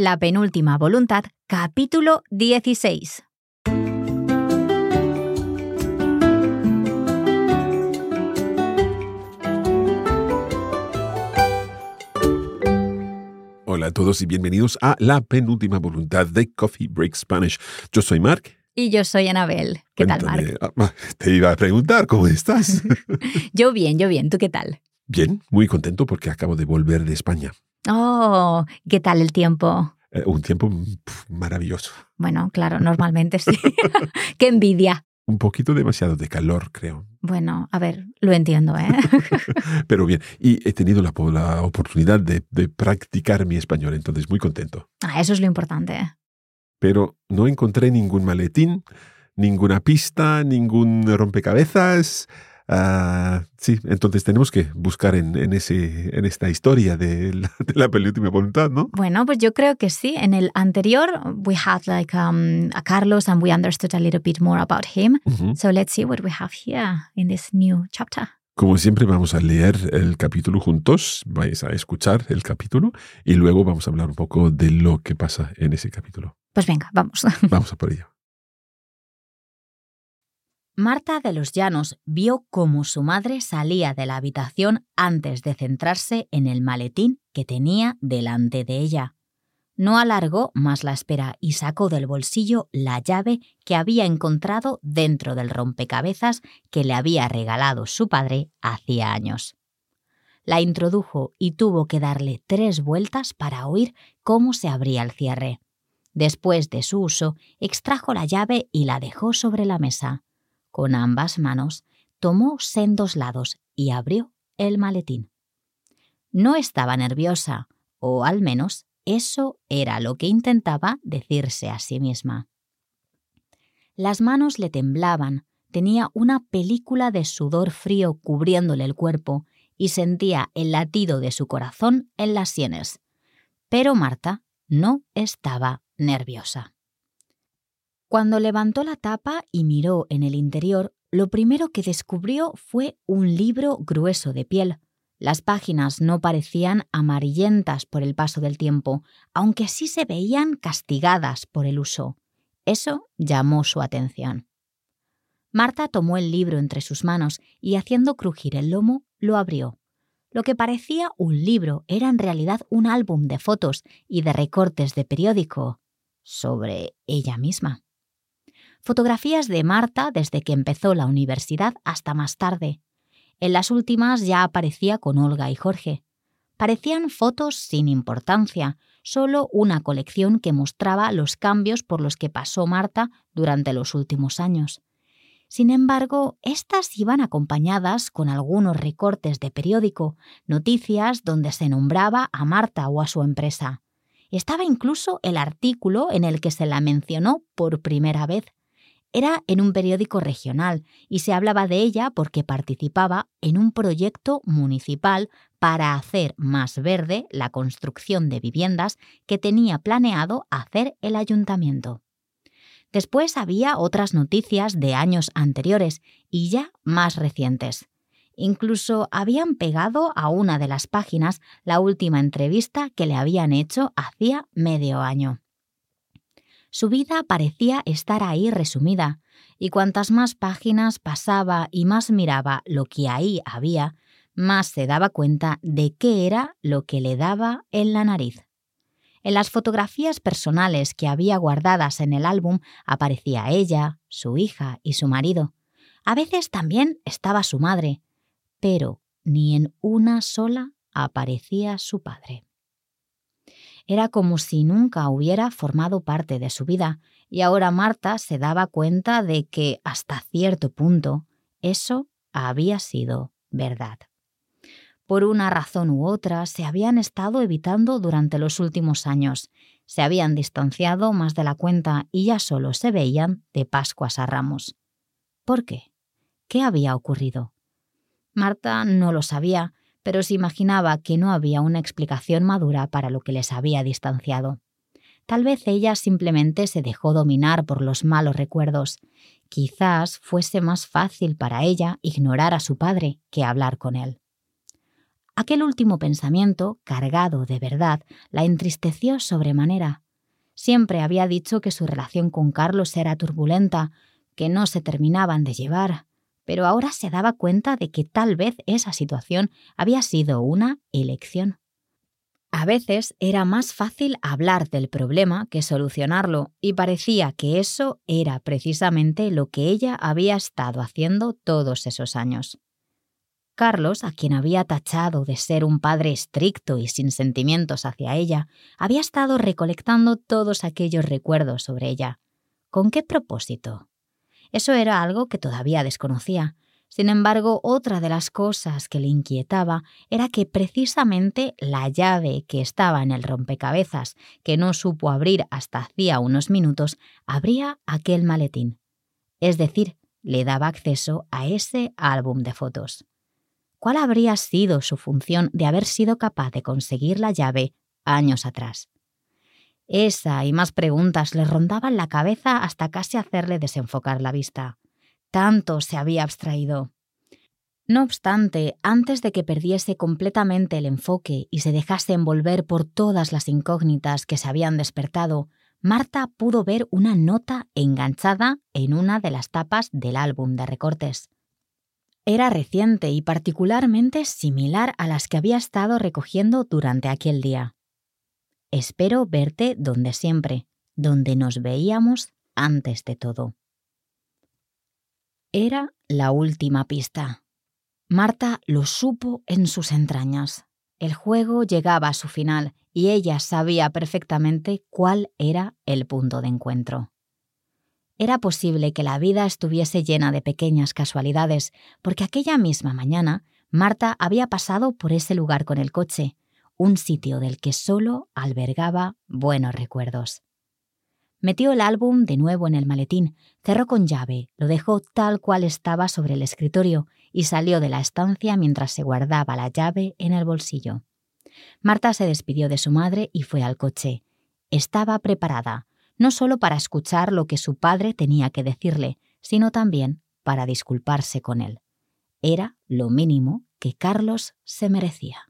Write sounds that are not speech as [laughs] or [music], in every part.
La penúltima voluntad, capítulo 16. Hola a todos y bienvenidos a La penúltima voluntad de Coffee Break Spanish. Yo soy Mark. Y yo soy Anabel. ¿Qué tal, Cuéntame, Marc? ah, Te iba a preguntar, ¿cómo estás? [laughs] Yo bien, yo bien. ¿Tú qué tal? Bien, muy contento porque acabo de volver de España. Oh, ¿qué tal el tiempo? Eh, un tiempo pf, maravilloso. Bueno, claro, normalmente sí. [laughs] [laughs] qué envidia. Un poquito demasiado de calor, creo. Bueno, a ver, lo entiendo, ¿eh? [laughs] Pero bien, y he tenido la oportunidad de, de practicar mi español, entonces muy contento. Ah, eso es lo importante. Pero no encontré ningún maletín, ninguna pista, ningún rompecabezas. Ah, sí, entonces tenemos que buscar en, en ese, en esta historia de la, [laughs] de la penúltima voluntad, ¿no? Bueno, pues yo creo que sí. En el anterior, we had like um, a Carlos and we understood a little bit more about him. Ujú. So let's see what we have here in this new chapter. Como siempre vamos a leer el capítulo juntos, vais a escuchar el capítulo y luego vamos a hablar un poco de lo que pasa en ese capítulo. Pues venga, vamos. [laughs] Vamos a por ello. Marta de los Llanos vio cómo su madre salía de la habitación antes de centrarse en el maletín que tenía delante de ella. No alargó más la espera y sacó del bolsillo la llave que había encontrado dentro del rompecabezas que le había regalado su padre hacía años. La introdujo y tuvo que darle tres vueltas para oír cómo se abría el cierre. Después de su uso, extrajo la llave y la dejó sobre la mesa. Con ambas manos tomó sendos lados y abrió el maletín. No estaba nerviosa, o al menos eso era lo que intentaba decirse a sí misma. Las manos le temblaban, tenía una película de sudor frío cubriéndole el cuerpo y sentía el latido de su corazón en las sienes. Pero Marta no estaba nerviosa. Cuando levantó la tapa y miró en el interior, lo primero que descubrió fue un libro grueso de piel. Las páginas no parecían amarillentas por el paso del tiempo, aunque sí se veían castigadas por el uso. Eso llamó su atención. Marta tomó el libro entre sus manos y haciendo crujir el lomo, lo abrió. Lo que parecía un libro era en realidad un álbum de fotos y de recortes de periódico sobre ella misma. Fotografías de Marta desde que empezó la universidad hasta más tarde. En las últimas ya aparecía con Olga y Jorge. Parecían fotos sin importancia, solo una colección que mostraba los cambios por los que pasó Marta durante los últimos años. Sin embargo, estas iban acompañadas con algunos recortes de periódico, noticias donde se nombraba a Marta o a su empresa. Estaba incluso el artículo en el que se la mencionó por primera vez. Era en un periódico regional y se hablaba de ella porque participaba en un proyecto municipal para hacer más verde la construcción de viviendas que tenía planeado hacer el ayuntamiento. Después había otras noticias de años anteriores y ya más recientes. Incluso habían pegado a una de las páginas la última entrevista que le habían hecho hacía medio año. Su vida parecía estar ahí resumida, y cuantas más páginas pasaba y más miraba lo que ahí había, más se daba cuenta de qué era lo que le daba en la nariz. En las fotografías personales que había guardadas en el álbum aparecía ella, su hija y su marido. A veces también estaba su madre, pero ni en una sola aparecía su padre. Era como si nunca hubiera formado parte de su vida, y ahora Marta se daba cuenta de que, hasta cierto punto, eso había sido verdad. Por una razón u otra, se habían estado evitando durante los últimos años, se habían distanciado más de la cuenta y ya solo se veían de Pascuas a Ramos. ¿Por qué? ¿Qué había ocurrido? Marta no lo sabía, pero se imaginaba que no había una explicación madura para lo que les había distanciado. Tal vez ella simplemente se dejó dominar por los malos recuerdos. Quizás fuese más fácil para ella ignorar a su padre que hablar con él. Aquel último pensamiento, cargado de verdad, la entristeció sobremanera. Siempre había dicho que su relación con Carlos era turbulenta, que no se terminaban de llevar, pero ahora se daba cuenta de que tal vez esa situación había sido una elección. A veces era más fácil hablar del problema que solucionarlo, y parecía que eso era precisamente lo que ella había estado haciendo todos esos años. Carlos, a quien había tachado de ser un padre estricto y sin sentimientos hacia ella, había estado recolectando todos aquellos recuerdos sobre ella. ¿Con qué propósito? Eso era algo que todavía desconocía, sin embargo, otra de las cosas que le inquietaba era que precisamente la llave que estaba en el rompecabezas, que no supo abrir hasta hacía unos minutos, abría aquel maletín. Es decir, le daba acceso a ese álbum de fotos. ¿Cuál habría sido su función de haber sido capaz de conseguir la llave años atrás? Esa y más preguntas le rondaban la cabeza hasta casi hacerle desenfocar la vista tanto se había abstraído. No obstante, antes de que perdiese completamente el enfoque y se dejase envolver por todas las incógnitas que se habían despertado, Marta pudo ver una nota enganchada en una de las tapas del álbum de recortes. Era reciente y particularmente similar a las que había estado recogiendo durante aquel día. Espero verte donde siempre, donde nos veíamos antes de todo. Era la última pista. Marta lo supo en sus entrañas. El juego llegaba a su final y ella sabía perfectamente cuál era el punto de encuentro. Era posible que la vida estuviese llena de pequeñas casualidades, porque aquella misma mañana Marta había pasado por ese lugar con el coche, un sitio del que solo albergaba buenos recuerdos. Metió el álbum de nuevo en el maletín, cerró con llave, lo dejó tal cual estaba sobre el escritorio y salió de la estancia mientras se guardaba la llave en el bolsillo. Marta se despidió de su madre y fue al coche. Estaba preparada, no solo para escuchar lo que su padre tenía que decirle, sino también para disculparse con él. Era lo mínimo que Carlos se merecía.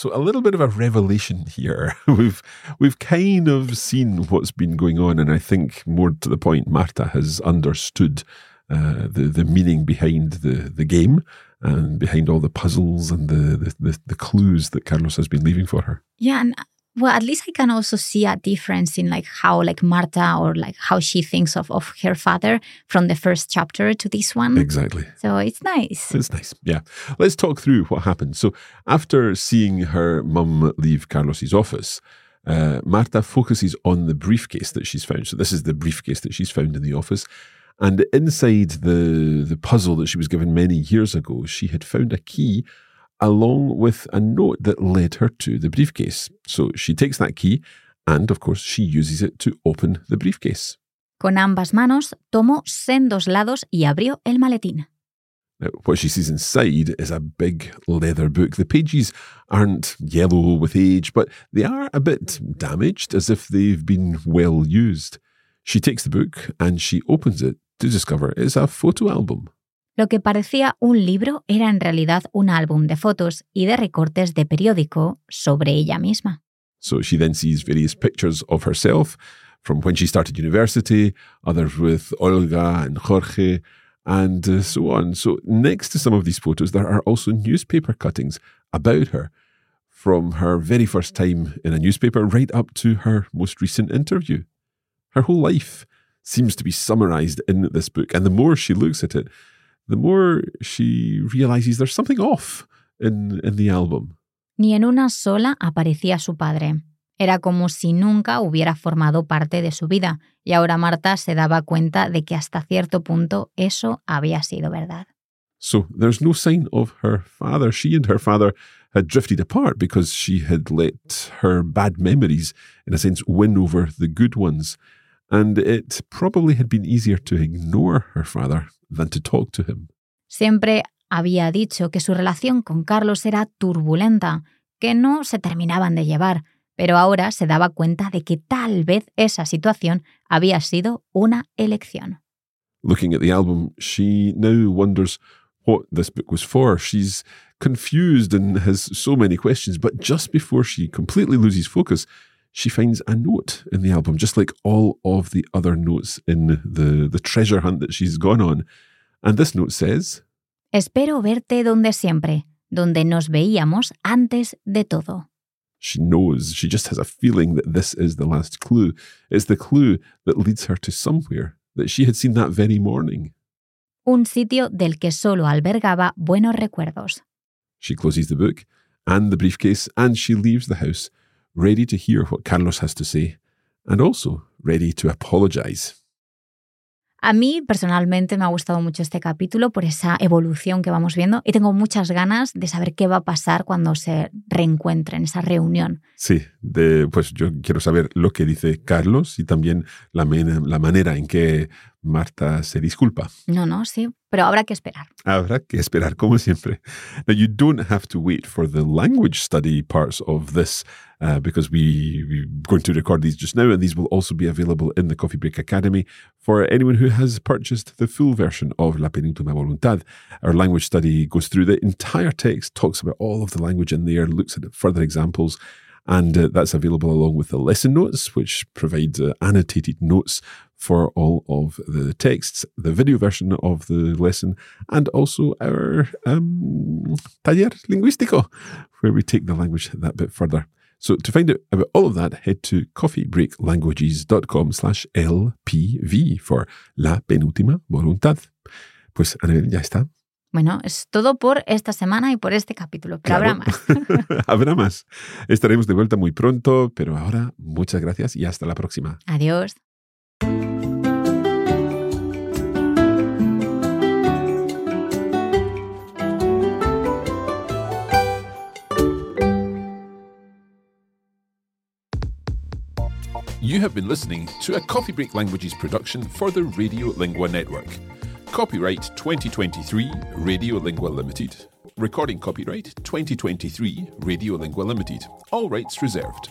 So a little bit of a revelation here. [laughs] We've we've kind of seen what's been going on, and I think more to the point, Marta has understood uh, the the meaning behind the the game and behind all the puzzles and the, the, the, the clues that Carlos has been leaving for her. Yeah, and well, at least I can also see a difference in like how like Marta or like how she thinks of, of her father from the first chapter to this one. Exactly. So it's nice. It's nice. Yeah. Let's talk through what happened. So after seeing her mum leave Carlos's office, uh, Marta focuses on the briefcase that she's found. So this is the briefcase that she's found in the office. And inside the, the puzzle that she was given many years ago, she had found a key along with a note that led her to the briefcase. So she takes that key and, of course, she uses it to open the briefcase. Con ambas manos tomó sendos lados y abrió el maletín. Now, what she sees inside is a big leather book. The pages aren't yellow with age, but they are a bit damaged, as if they've been well used. She takes the book and she opens it to discover is a photo album. Lo que parecía un libro era en realidad un álbum de fotos y de recortes de periódico sobre ella misma. So she then sees various pictures of herself from when she started university, others with Olga and Jorge, and uh, so on. So, next to some of these photos, there are also newspaper cuttings about her from her very first time in a newspaper right up to her most recent interview. Her whole life seems to be summarized in this book, and the more she looks at it, the more she realizes there's something off in, in the album. Ni en una sola aparecía su padre. Era como si nunca hubiera formado parte de su vida, y ahora Marta se daba cuenta de que hasta cierto punto eso había sido verdad. So there's no sign of her father. She and her father had drifted apart because she had let her bad memories, in a sense, win over the good ones. And it probably had been easier to ignore her father than to talk to him. Siempre había dicho que su relación con Carlos era turbulenta, que no se terminaban de llevar, pero ahora se daba cuenta de que tal vez esa situación había sido una elección. Looking at the album, she now wonders what this book was for. She's confused and has so many questions, but just before she completely loses focus, she finds a note in the album, just like all of the other notes in the, the treasure hunt that she's gone on. And this note says, Espero verte donde siempre, donde nos veíamos antes de todo. She knows, she just has a feeling that this is the last clue. It's the clue that leads her to somewhere that she had seen that very morning. Un sitio del que solo albergaba buenos recuerdos. She closes the book and the briefcase and she leaves the house, ready to hear what Carlos has to say and also ready to apologize. A mí personalmente me ha gustado mucho este capítulo por esa evolución que vamos viendo y tengo muchas ganas de saber qué va a pasar cuando se reencuentren, esa reunión. Sí, de, pues yo quiero saber lo que dice Carlos y también la, la manera en que Marta se disculpa. No, no, sí, pero habrá que esperar. Habrá que esperar, como siempre. Now, you don't have to wait for the language study parts of this uh, because we, we're going to record these just now, and these will also be available in the Coffee Break Academy for anyone who has purchased the full version of La Penúltima Voluntad. Our language study goes through the entire text, talks about all of the language in there, looks at further examples. And uh, that's available along with the lesson notes, which provide uh, annotated notes for all of the texts, the video version of the lesson, and also our um, taller lingüístico, where we take the language that bit further. So to find out about all of that, head to coffeebreaklanguages.com slash LPV for La Penúltima Voluntad. Pues, Anabel, ya está. Bueno, es todo por esta semana y por este capítulo, pero Claro. habrá más. [laughs] Habrá más. Estaremos de vuelta muy pronto, pero ahora muchas gracias y hasta la próxima. Adiós. You have been listening to a Coffee Break Languages production for the Radio Lingua Network. Copyright 2023 Radio Lingua Limited. Recording copyright 2023 Radio Lingua Limited. All rights reserved.